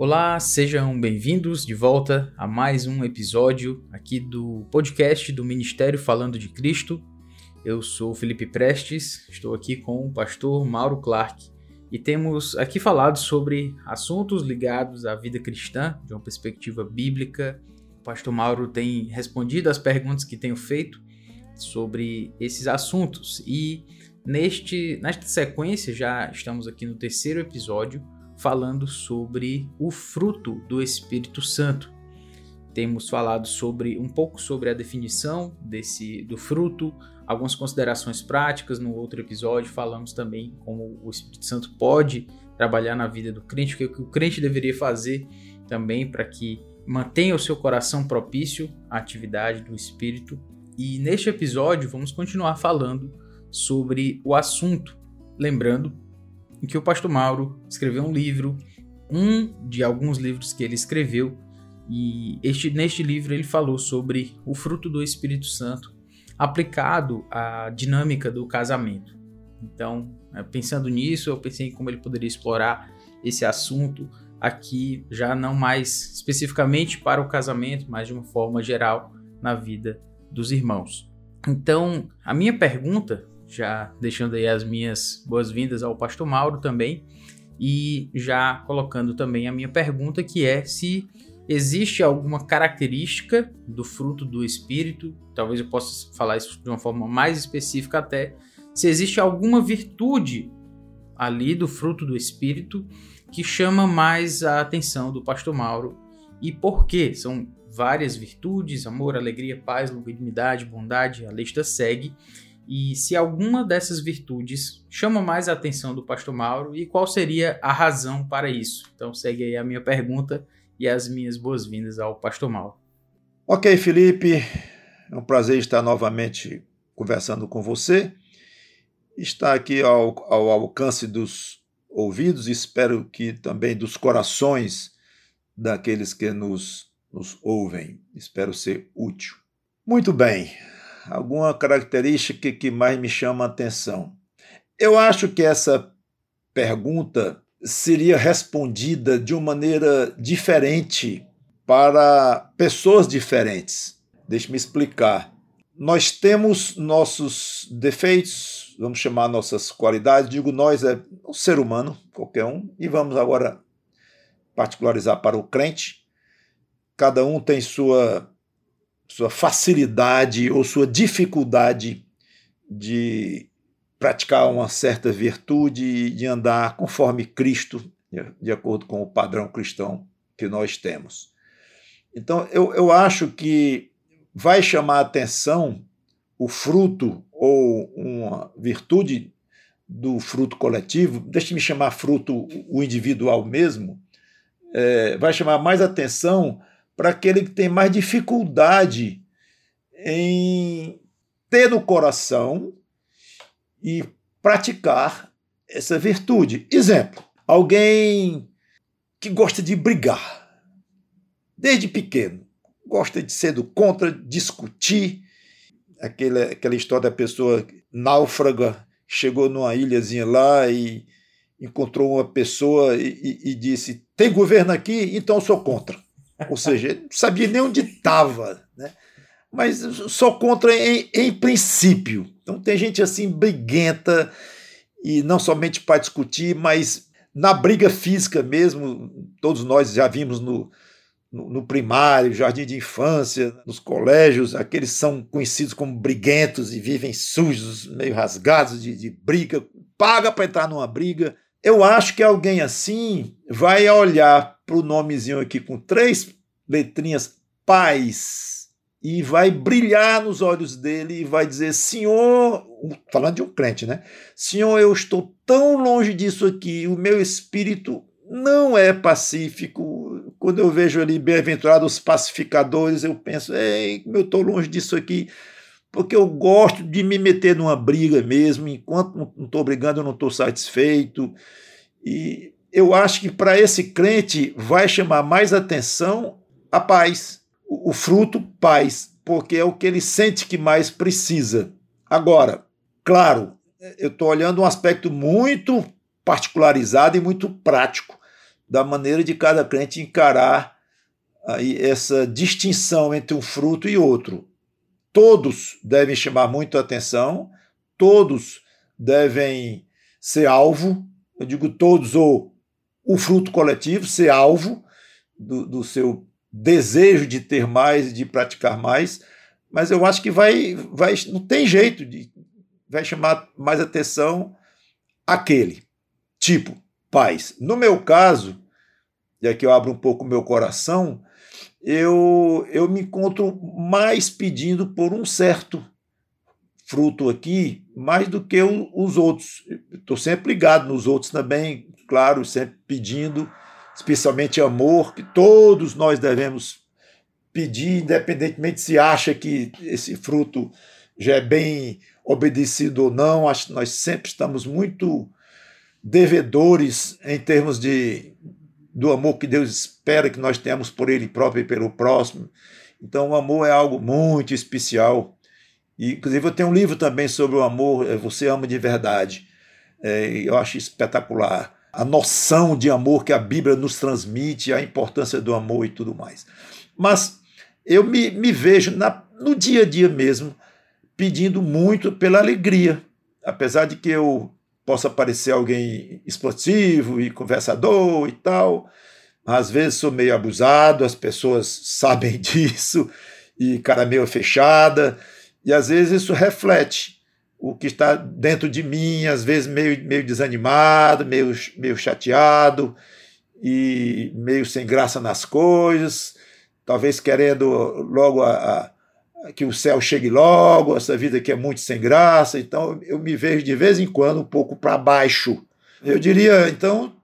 Olá, sejam bem-vindos de volta a mais um episódio aqui do podcast do Ministério Falando de Cristo. Eu sou Felipe Prestes, estou aqui com o pastor Mauro Clark e temos aqui falado sobre assuntos ligados à vida cristã de uma perspectiva bíblica. O pastor Mauro tem respondido às perguntas que tenho feito sobre esses assuntos e neste nesta sequência já estamos aqui no terceiro episódio falando sobre o fruto do Espírito Santo. Temos falado sobre um pouco sobre a definição desse do fruto, algumas considerações práticas. No outro episódio falamos também como o Espírito Santo pode trabalhar na vida do crente, o que o crente deveria fazer também para que mantenha o seu coração propício à atividade do Espírito. E neste episódio vamos continuar falando sobre o assunto, lembrando em que o pastor Mauro escreveu um livro, um de alguns livros que ele escreveu, e este, neste livro ele falou sobre o fruto do Espírito Santo aplicado à dinâmica do casamento. Então, é, pensando nisso, eu pensei em como ele poderia explorar esse assunto aqui, já não mais especificamente para o casamento, mas de uma forma geral na vida dos irmãos. Então, a minha pergunta já deixando aí as minhas boas-vindas ao Pastor Mauro também, e já colocando também a minha pergunta, que é se existe alguma característica do fruto do Espírito, talvez eu possa falar isso de uma forma mais específica até, se existe alguma virtude ali do fruto do Espírito que chama mais a atenção do Pastor Mauro e por quê? São várias virtudes, amor, alegria, paz, longanimidade, bondade, a lista segue, e se alguma dessas virtudes chama mais a atenção do pastor Mauro e qual seria a razão para isso. Então segue aí a minha pergunta e as minhas boas-vindas ao pastor Mauro. Ok, Felipe, é um prazer estar novamente conversando com você. Está aqui ao, ao alcance dos ouvidos, espero que também dos corações daqueles que nos, nos ouvem. Espero ser útil. Muito bem, alguma característica que mais me chama a atenção? Eu acho que essa pergunta seria respondida de uma maneira diferente para pessoas diferentes. Deixe-me explicar. Nós temos nossos defeitos, vamos chamar nossas qualidades, digo nós, é um ser humano, qualquer um, e vamos agora particularizar para o crente. Cada um tem sua sua facilidade ou sua dificuldade de praticar uma certa virtude, de andar conforme Cristo, de acordo com o padrão cristão que nós temos. Então, eu, eu acho que vai chamar atenção o fruto ou uma virtude do fruto coletivo, deixe-me chamar fruto o individual mesmo, é, vai chamar mais atenção para aquele que tem mais dificuldade em ter no coração e praticar essa virtude. Exemplo: alguém que gosta de brigar, desde pequeno, gosta de ser do contra, discutir. Aquela, aquela história da pessoa náufraga, chegou numa ilhazinha lá e encontrou uma pessoa e, e, e disse: Tem governo aqui, então sou contra. Ou seja, não sabia nem onde estava, né? mas só contra em, em, princípio. Então tem gente assim briguenta, e não somente para discutir, mas na briga física mesmo, todos nós já vimos no, no, no primário, jardim de infância, nos colégios, aqueles são conhecidos como briguentos e vivem sujos, meio rasgados de, de briga, paga para entrar numa briga. Eu acho que alguém assim vai olhar para o nomezinho aqui com três letrinhas, paz, e vai brilhar nos olhos dele e vai dizer: Senhor, falando de um crente, né? Senhor, eu estou tão longe disso aqui, o meu espírito não é pacífico. Quando eu vejo ali bem-aventurados pacificadores, eu penso: ei, eu estou longe disso aqui porque eu gosto de me meter numa briga mesmo, enquanto não estou brigando, eu não estou satisfeito. E eu acho que para esse crente vai chamar mais atenção a paz, o fruto, paz, porque é o que ele sente que mais precisa. Agora, claro, eu estou olhando um aspecto muito particularizado e muito prático. da maneira de cada crente encarar aí essa distinção entre um fruto e outro. Todos devem chamar muito atenção, todos devem ser alvo, eu digo todos, ou o fruto coletivo, ser alvo do, do seu desejo de ter mais, de praticar mais, mas eu acho que vai, vai não tem jeito de vai chamar mais atenção aquele tipo paz. No meu caso, e aqui eu abro um pouco o meu coração, eu, eu me encontro mais pedindo por um certo fruto aqui, mais do que os outros. Estou sempre ligado nos outros também, claro, sempre pedindo, especialmente amor, que todos nós devemos pedir, independentemente se acha que esse fruto já é bem obedecido ou não. Acho que nós sempre estamos muito devedores em termos de do amor que Deus espera que nós tenhamos por Ele próprio e pelo próximo. Então, o amor é algo muito especial. E, inclusive, eu tenho um livro também sobre o amor, é, Você Ama de Verdade. É, eu acho espetacular a noção de amor que a Bíblia nos transmite, a importância do amor e tudo mais. Mas eu me, me vejo na, no dia a dia mesmo pedindo muito pela alegria. Apesar de que eu possa parecer alguém explosivo e conversador e tal, às vezes sou meio abusado, as pessoas sabem disso, e cara meio fechada, e às vezes isso reflete o que está dentro de mim, às vezes meio, meio desanimado, meio, meio chateado e meio sem graça nas coisas, talvez querendo logo a, a, que o céu chegue logo, essa vida que é muito sem graça, então eu me vejo de vez em quando um pouco para baixo. Eu diria, então,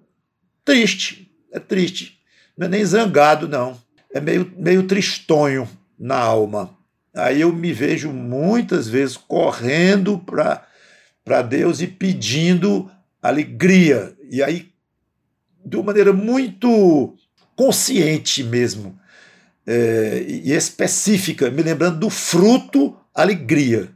triste, é triste. Não é nem zangado, não. É meio, meio tristonho na alma. Aí eu me vejo muitas vezes correndo para Deus e pedindo alegria. E aí, de uma maneira muito consciente mesmo é, e específica, me lembrando do fruto alegria.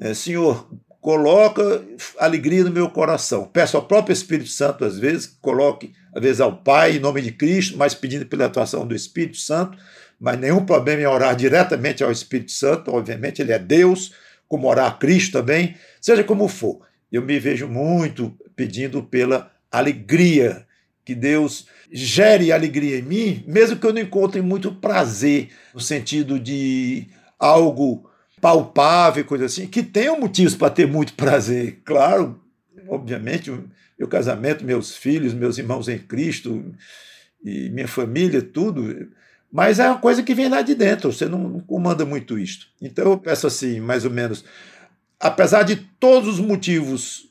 É, Senhor, coloca alegria no meu coração. Peço ao próprio Espírito Santo, às vezes, coloque, às vezes, ao Pai, em nome de Cristo, mas pedindo pela atuação do Espírito Santo, mas nenhum problema em orar diretamente ao Espírito Santo, obviamente ele é Deus, como orar a Cristo também, seja como for. Eu me vejo muito pedindo pela alegria, que Deus gere alegria em mim, mesmo que eu não encontre muito prazer, no sentido de algo palpável, coisa assim, que tenham motivos para ter muito prazer. Claro, obviamente, meu casamento, meus filhos, meus irmãos em Cristo e minha família, tudo mas é uma coisa que vem lá de dentro, você não, comanda muito isto. Então eu peço assim, mais ou menos, apesar de todos os motivos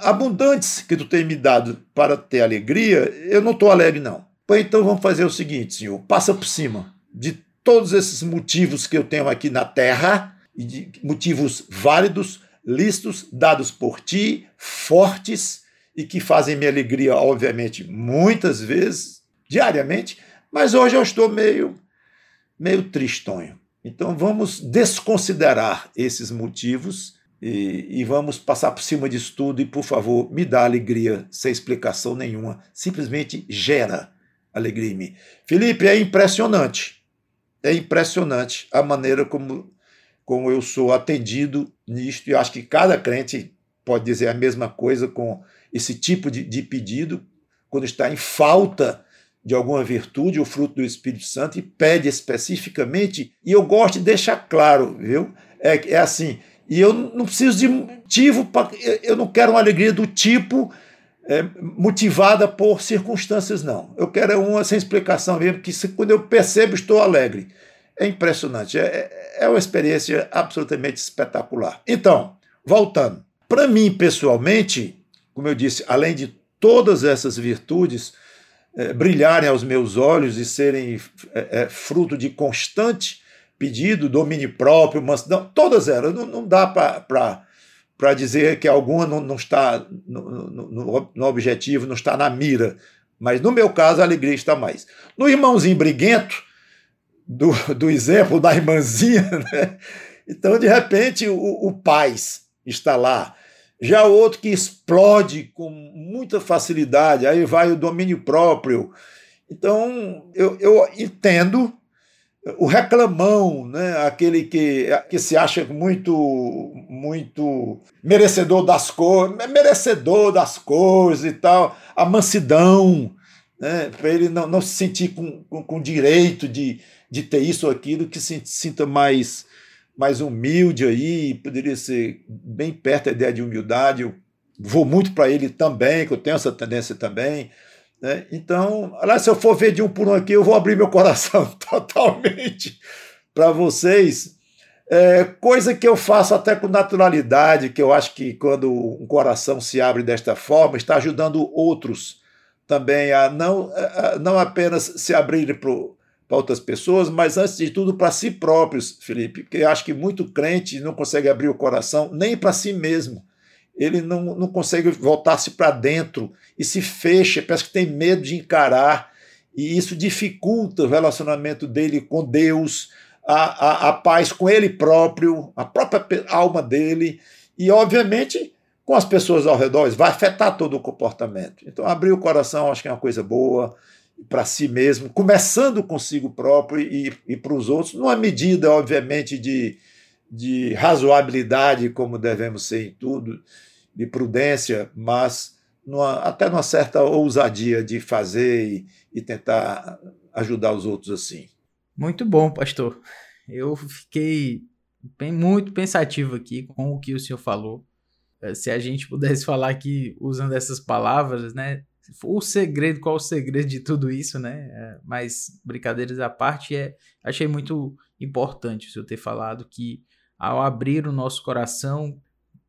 abundantes que tu tem me dado para ter alegria, eu não estou alegre, não. Pois então vamos fazer o seguinte, Senhor, passa por cima de todos esses motivos que eu tenho aqui na terra, motivos válidos, listos, dados por ti, fortes, e que fazem minha alegria, obviamente, muitas vezes, diariamente, mas hoje eu estou meio, meio tristonho. Então vamos desconsiderar esses motivos e, e, vamos passar por cima disso tudo. E, por favor, me dá alegria sem explicação nenhuma. Simplesmente gera alegria em mim. Felipe, é impressionante. É impressionante a maneira como, como eu sou atendido nisto. E acho que cada crente pode dizer a mesma coisa com esse tipo de, de pedido, quando está em falta de alguma virtude, o fruto do Espírito Santo, e pede especificamente, e eu gosto de deixar claro, viu? É, é assim, e eu não preciso de motivo, pra, eu não quero uma alegria do tipo é, motivada por circunstâncias, não. Eu quero uma sem explicação mesmo, que se, quando eu percebo, estou alegre. É impressionante, é, é uma experiência absolutamente espetacular. Então, voltando, para mim pessoalmente, como eu disse, além de todas essas virtudes, é, brilharem aos meus olhos e serem é, é, fruto de constante pedido, domínio próprio, mansidão, todas elas. Não, não dá para dizer que alguma não, não está no, no, no, objetivo, não está na mira. Mas no meu caso, a alegria está mais. No irmãozinho briguento, do, do exemplo da irmãzinha, né? então de repente o, o paz está lá Já o outro que explode com muita facilidade, aí vai o domínio próprio. Então, eu, eu entendo o reclamão, né? aquele que, que se acha muito muito merecedor das coisas, merecedor das coisas e tal, a mansidão, né? para ele não, não se sentir com, com, com direito de, de ter isso ou aquilo, que se sinta mais, mais humilde aí, poderia ser bem perto da ideia de humildade. Eu vou muito para ele também, que eu tenho essa tendência também. Né? Então, aliás, se eu for ver de um por um aqui, eu vou abrir meu coração totalmente para vocês. É, coisa que eu faço até com naturalidade, que eu acho que quando um coração se abre desta forma, está ajudando outros também a não, a não apenas se abrir para outras pessoas, mas antes de tudo para si próprios, Felipe, porque eu acho que muito crente não consegue abrir o coração nem para si mesmo ele não, não consegue voltar-se para dentro e se fecha, parece que tem medo de encarar, e isso dificulta o relacionamento dele com Deus, a, a, a paz com ele próprio, a própria alma dele, e obviamente com as pessoas ao redor, vai afetar todo o comportamento. Então, abrir o coração acho que é uma coisa boa para si mesmo, começando consigo próprio e, e para os outros, numa medida, obviamente, de, de razoabilidade, como devemos ser em tudo, de prudência, mas numa, até numa certa ousadia de fazer e, e tentar ajudar os outros assim. Muito bom, pastor. Eu fiquei bem, muito pensativo aqui com o que o senhor falou. Eh, se a gente pudesse falar aqui usando essas palavras, né? O segredo, qual o segredo de tudo isso, né? Eh, mas brincadeiras à parte, é, achei muito importante o senhor ter falado que ao abrir o nosso coração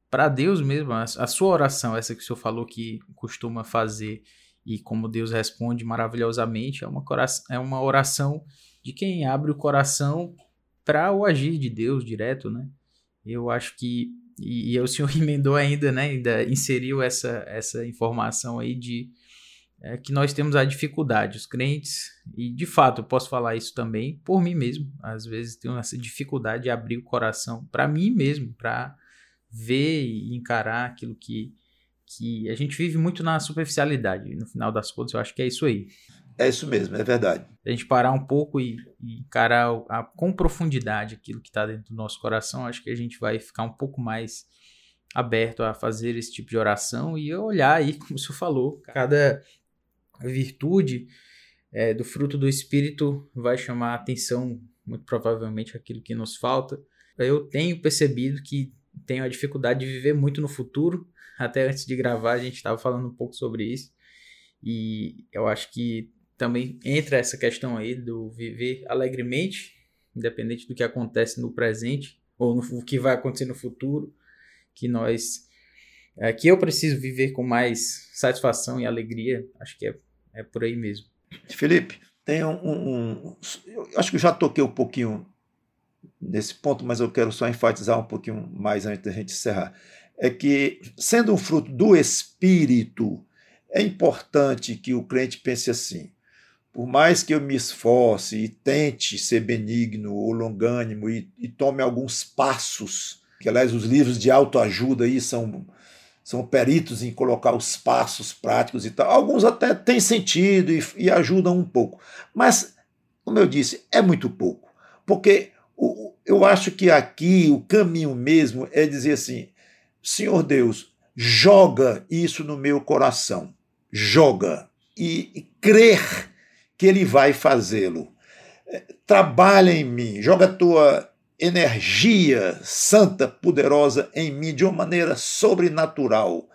para Deus mesmo, a, sua oração, essa que o senhor falou que costuma fazer e como Deus responde maravilhosamente, é uma, é uma oração de quem abre o coração para o agir de Deus direto, né? Eu acho que e, e o senhor emendou ainda, né? Ainda inseriu essa, essa informação aí de é, que nós temos a dificuldade, os crentes, e de fato eu posso falar isso também por mim mesmo. Às vezes tenho essa dificuldade de abrir o coração para mim mesmo, para ver e encarar aquilo que, que a gente vive muito na superficialidade. No final das contas, eu acho que é isso aí. É isso mesmo, é verdade. A gente parar um pouco e, e encarar a, com profundidade aquilo que está dentro do nosso coração, acho que a gente vai ficar um pouco mais aberto a fazer esse tipo de oração e olhar aí, como o senhor falou, cada virtude é, do fruto do Espírito vai chamar a atenção, muito provavelmente, aquilo que nos falta. Eu tenho percebido que tenho a dificuldade de viver muito no futuro. Até antes de gravar, a gente estava falando um pouco sobre isso. E eu acho que também entra essa questão aí do viver alegremente, independente do que acontece no presente ou no que vai acontecer no futuro, que nós é, que eu preciso viver com mais satisfação e alegria, acho que é, é por aí mesmo. Felipe, tem um, um, eu acho que eu já toquei um pouquinho nesse ponto, mas eu quero só enfatizar um pouquinho mais antes da gente encerrar. É que, sendo um fruto do Espírito, é importante que o crente pense assim: por mais que eu me esforce e tente ser benigno ou longânimo e, e tome alguns passos, que aliás os livros de autoajuda aí são, são peritos em colocar os passos práticos e tal, alguns até têm sentido e, e ajudam um pouco, mas, como eu disse, é muito pouco, porque eu acho que aqui o caminho mesmo é dizer assim: Senhor Deus, joga isso no meu coração, joga, e, e crer que Ele vai fazê-lo. É, trabalha em mim, joga a tua energia santa, poderosa em mim de uma maneira sobrenatural.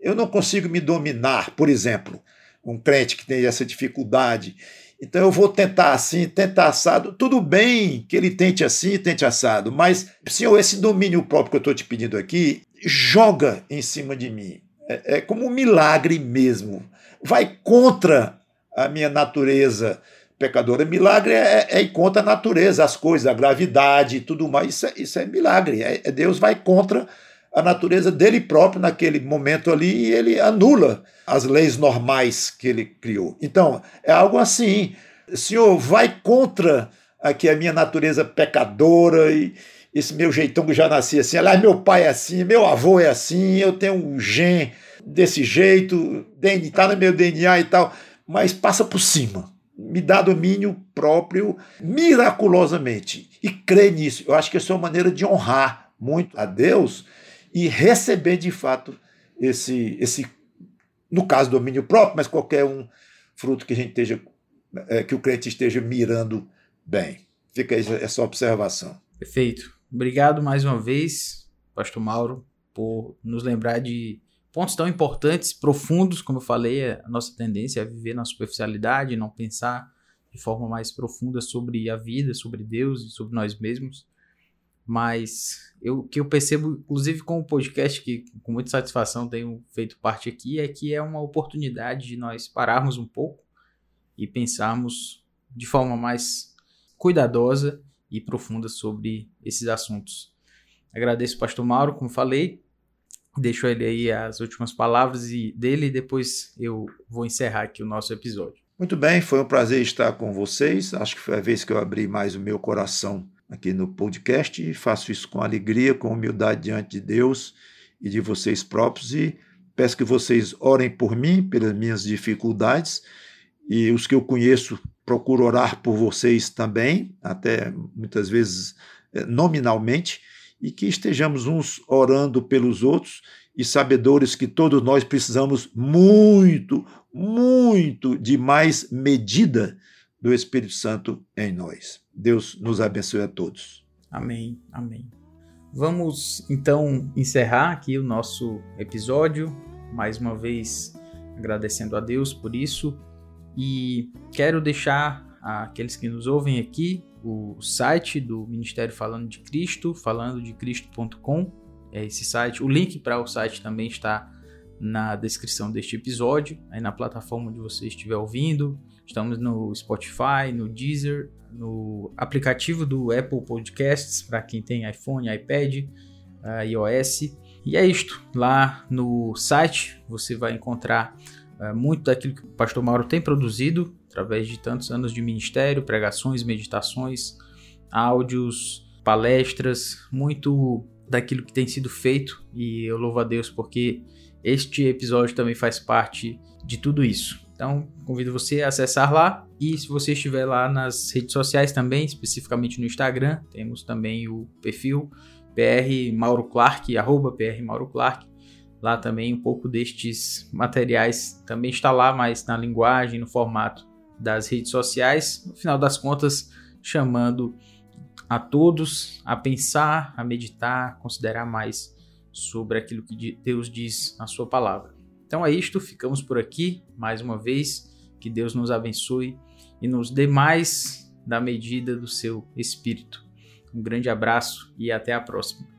Eu não consigo me dominar, por exemplo, um crente que tem essa dificuldade então eu vou tentar assim, tentar assado. Tudo bem que ele tente assim, tente assado, mas, senhor, esse domínio próprio que eu estou te pedindo aqui, joga em cima de mim. É, é como um milagre mesmo. Vai contra a minha natureza pecadora. Milagre é, é, é contra a natureza, as coisas, a gravidade e tudo mais. Isso é, isso é milagre. É, é Deus vai contra a natureza dele próprio naquele momento ali e ele anula as leis normais que ele criou. Então, é algo assim. Senhor, vai contra aqui a minha natureza pecadora e, esse meu jeitão que já nasci assim. Aliás, meu pai é assim, meu avô é assim, eu tenho um gen desse jeito, está no meu DNA e tal, mas passa por cima. Me dá domínio próprio miraculosamente. E crê nisso. Eu acho que essa é uma maneira de honrar muito a Deus e receber de fato esse, esse no caso, domínio próprio, mas qualquer um fruto que a gente esteja, é, que o crente esteja mirando bem. Fica essa observação. Perfeito. Obrigado mais uma vez, Pastor Mauro, por nos lembrar de pontos tão importantes, profundos, como eu falei, a nossa tendência é viver na superficialidade, não pensar de forma mais profunda sobre a vida, sobre Deus e sobre nós mesmos. Mas eu, que eu percebo, inclusive com o podcast, que com muita satisfação tenho feito parte aqui, é que é uma oportunidade de nós pararmos um pouco e pensarmos de forma mais cuidadosa e profunda sobre esses assuntos. Agradeço o pastor Mauro, como falei, deixo ele aí as últimas palavras e dele e depois eu vou encerrar aqui o nosso episódio. Muito bem, foi um prazer estar com vocês. Acho que foi a vez que eu abri mais o meu coração aqui no podcast faço isso com alegria, com humildade diante de Deus e de vocês próprios e peço que vocês orem por mim, pelas minhas dificuldades e os que eu conheço procuro orar por vocês também, até muitas vezes eh, nominalmente, e que estejamos uns orando pelos outros e sabedores que todos nós precisamos muito, muito de mais medida do Espírito Santo em nós. Deus nos abençoe a todos. Amém, amém. Vamos então encerrar aqui o nosso episódio, mais uma vez agradecendo a Deus por isso e quero deixar aqueles que nos ouvem aqui o site do Ministério Falando de Cristo, falandodecristo.com. É esse site. O link para o site também está na descrição deste episódio, aí na plataforma onde você estiver ouvindo. Estamos no Spotify, no Deezer, no aplicativo do Apple Podcasts para quem tem iPhone, iPad, uh, iOS. E é isto. Lá no site você vai encontrar uh, muito daquilo que o Pastor Mauro tem produzido através de tantos anos de ministério, pregações, meditações, áudios, palestras, muito daquilo que tem sido feito. E eu louvo a Deus porque este episódio também faz parte de tudo isso. Então, convido você a acessar lá. E se você estiver lá nas redes sociais também, especificamente no Instagram, temos também o perfil PR Mauro Clark, arroba PR Mauro Clark. Lá também um pouco destes materiais também está lá, mas na linguagem, no formato das redes sociais. No final das contas, chamando a todos a pensar, a meditar, considerar mais sobre aquilo que Deus diz na sua palavra. Então é isto, ficamos por aqui mais uma vez. Que Deus nos abençoe e nos dê mais da medida do seu espírito. Um grande abraço e até a próxima.